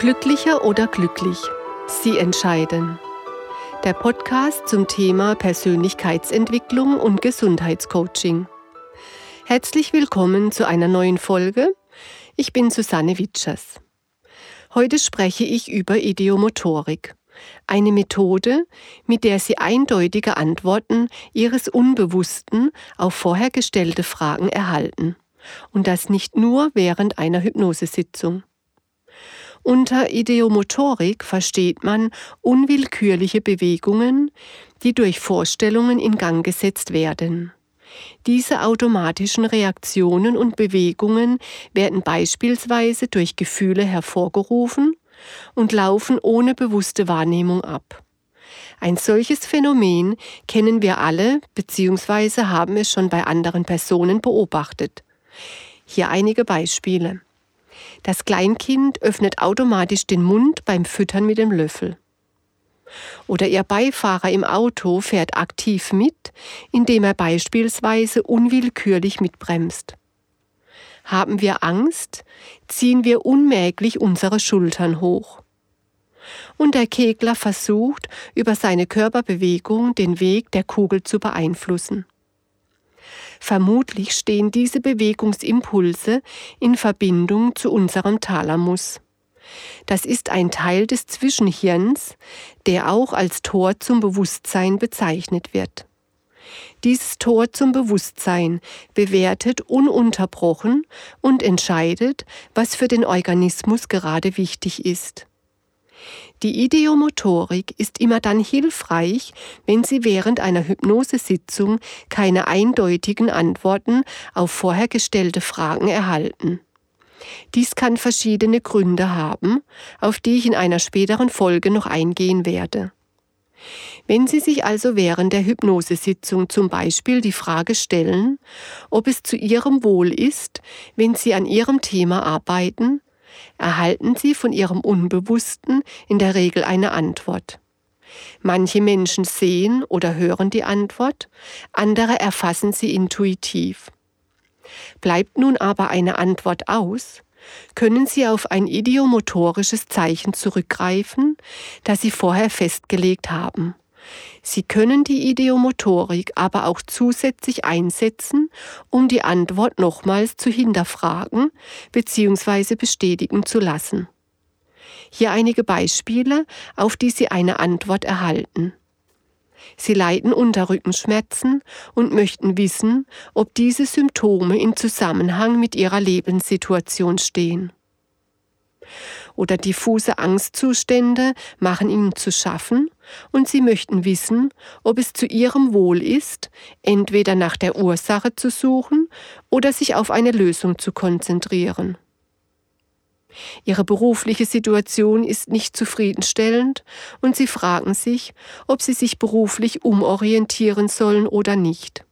Glücklicher oder glücklich? Sie entscheiden. Der Podcast zum Thema Persönlichkeitsentwicklung und Gesundheitscoaching. Herzlich willkommen zu einer neuen Folge. Ich bin Susanne Witschers. Heute spreche ich über Ideomotorik, eine Methode, mit der Sie eindeutige Antworten Ihres Unbewussten auf vorher gestellte Fragen erhalten. Und das nicht nur während einer Hypnosesitzung. Unter Ideomotorik versteht man unwillkürliche Bewegungen, die durch Vorstellungen in Gang gesetzt werden. Diese automatischen Reaktionen und Bewegungen werden beispielsweise durch Gefühle hervorgerufen und laufen ohne bewusste Wahrnehmung ab. Ein solches Phänomen kennen wir alle bzw. haben es schon bei anderen Personen beobachtet. Hier einige Beispiele. Das Kleinkind öffnet automatisch den Mund beim Füttern mit dem Löffel. Oder Ihr Beifahrer im Auto fährt aktiv mit, indem er beispielsweise unwillkürlich mitbremst. Haben wir Angst, ziehen wir unmerklich unsere Schultern hoch. Und der Kegler versucht, über seine Körperbewegung den Weg der Kugel zu beeinflussen. Vermutlich stehen diese Bewegungsimpulse in Verbindung zu unserem Thalamus. Das ist ein Teil des Zwischenhirns, der auch als Tor zum Bewusstsein bezeichnet wird. Dieses Tor zum Bewusstsein bewertet ununterbrochen und entscheidet, was für den Organismus gerade wichtig ist. Die Ideomotorik ist immer dann hilfreich, wenn Sie während einer Hypnosesitzung keine eindeutigen Antworten auf vorher gestellte Fragen erhalten. Dies kann verschiedene Gründe haben, auf die ich in einer späteren Folge noch eingehen werde. Wenn Sie sich also während der Hypnosesitzung zum Beispiel die Frage stellen, ob es zu Ihrem Wohl ist, wenn Sie an Ihrem Thema arbeiten, erhalten sie von ihrem Unbewussten in der Regel eine Antwort. Manche Menschen sehen oder hören die Antwort, andere erfassen sie intuitiv. Bleibt nun aber eine Antwort aus, können Sie auf ein idiomotorisches Zeichen zurückgreifen, das Sie vorher festgelegt haben. Sie können die Ideomotorik aber auch zusätzlich einsetzen, um die Antwort nochmals zu hinterfragen bzw. bestätigen zu lassen. Hier einige Beispiele, auf die Sie eine Antwort erhalten. Sie leiden unter Rückenschmerzen und möchten wissen, ob diese Symptome in Zusammenhang mit Ihrer Lebenssituation stehen oder diffuse Angstzustände machen ihnen zu schaffen und sie möchten wissen, ob es zu ihrem Wohl ist, entweder nach der Ursache zu suchen oder sich auf eine Lösung zu konzentrieren. Ihre berufliche Situation ist nicht zufriedenstellend und Sie fragen sich, ob Sie sich beruflich umorientieren sollen oder nicht.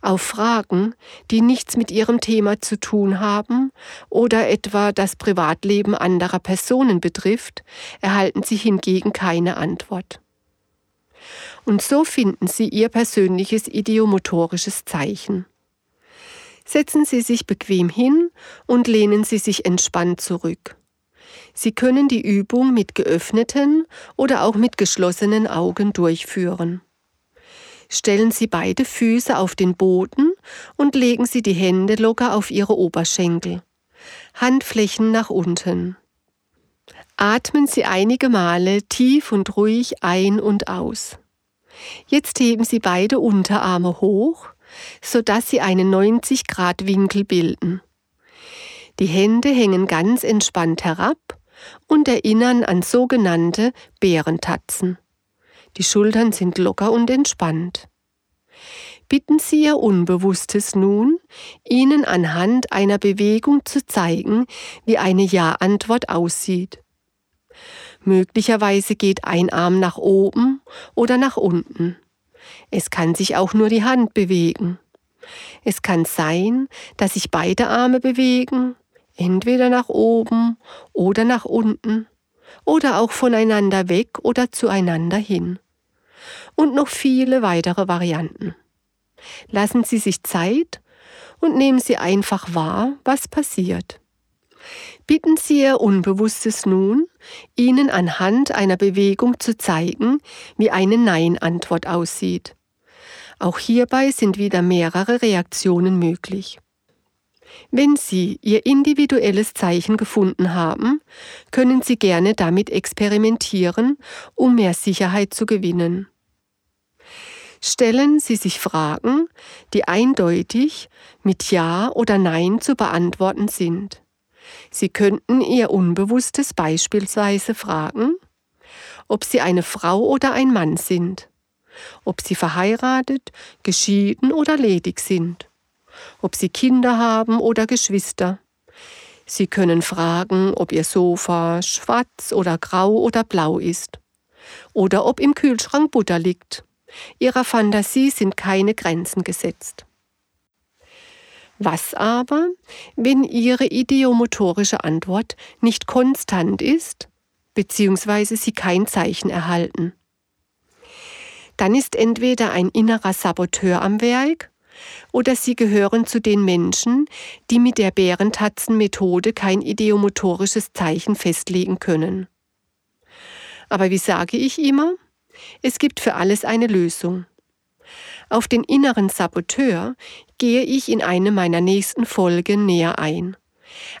Auf Fragen, die nichts mit ihrem Thema zu tun haben oder etwa das Privatleben anderer Personen betrifft, erhalten sie hingegen keine Antwort. Und so finden Sie Ihr persönliches idiomotorisches Zeichen. Setzen Sie sich bequem hin und lehnen Sie sich entspannt zurück. Sie können die Übung mit geöffneten oder auch mit geschlossenen Augen durchführen stellen Sie beide Füße auf den Boden und legen Sie die Hände locker auf Ihre Oberschenkel. Handflächen nach unten. Atmen Sie einige Male tief und ruhig ein und aus. Jetzt heben Sie beide Unterarme hoch, sodass sie einen 90 Grad Winkel bilden. Die Hände hängen ganz entspannt herab und erinnern an sogenannte Bärentatzen. Die Schultern sind locker und entspannt. Bitten Sie Ihr Unbewusstes nun, Ihnen anhand einer Bewegung zu zeigen, wie eine Ja-Antwort aussieht. Möglicherweise geht ein Arm nach oben oder nach unten. Es kann sich auch nur die Hand bewegen. Es kann sein, dass sich beide Arme bewegen, entweder nach oben oder nach unten oder auch voneinander weg oder zueinander hin und noch viele weitere Varianten. Lassen Sie sich Zeit und nehmen Sie einfach wahr, was passiert. Bitten Sie Ihr Unbewusstes nun, Ihnen anhand einer Bewegung zu zeigen, wie eine Nein-Antwort aussieht. Auch hierbei sind wieder mehrere Reaktionen möglich. Wenn Sie Ihr individuelles Zeichen gefunden haben, können Sie gerne damit experimentieren, um mehr Sicherheit zu gewinnen. Stellen Sie sich Fragen, die eindeutig mit Ja oder Nein zu beantworten sind. Sie könnten Ihr Unbewusstes beispielsweise fragen, ob Sie eine Frau oder ein Mann sind, ob Sie verheiratet, geschieden oder ledig sind, ob Sie Kinder haben oder Geschwister. Sie können fragen, ob Ihr Sofa schwarz oder grau oder blau ist, oder ob im Kühlschrank Butter liegt. Ihrer Fantasie sind keine Grenzen gesetzt. Was aber, wenn Ihre ideomotorische Antwort nicht konstant ist, beziehungsweise Sie kein Zeichen erhalten? Dann ist entweder ein innerer Saboteur am Werk oder Sie gehören zu den Menschen, die mit der Bärentatzen-Methode kein ideomotorisches Zeichen festlegen können. Aber wie sage ich immer? Es gibt für alles eine Lösung. Auf den inneren Saboteur gehe ich in eine meiner nächsten Folgen näher ein.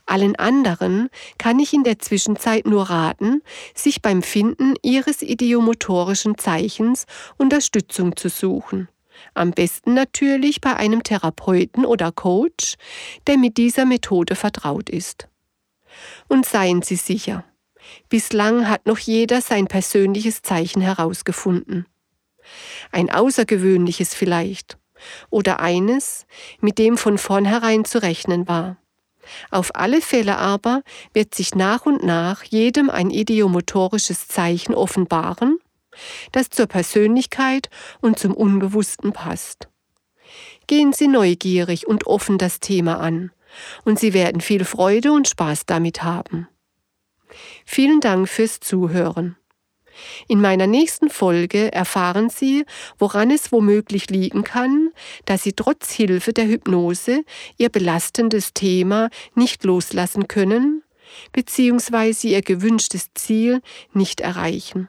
Allen anderen kann ich in der Zwischenzeit nur raten, sich beim Finden ihres idiomotorischen Zeichens Unterstützung zu suchen. Am besten natürlich bei einem Therapeuten oder Coach, der mit dieser Methode vertraut ist. Und seien Sie sicher, bislang hat noch jeder sein persönliches Zeichen herausgefunden ein außergewöhnliches vielleicht, oder eines, mit dem von vornherein zu rechnen war. Auf alle Fälle aber wird sich nach und nach jedem ein idiomotorisches Zeichen offenbaren, das zur Persönlichkeit und zum Unbewussten passt. Gehen Sie neugierig und offen das Thema an, und Sie werden viel Freude und Spaß damit haben. Vielen Dank fürs Zuhören. In meiner nächsten Folge erfahren Sie, woran es womöglich liegen kann, dass Sie trotz Hilfe der Hypnose Ihr belastendes Thema nicht loslassen können bzw. Ihr gewünschtes Ziel nicht erreichen.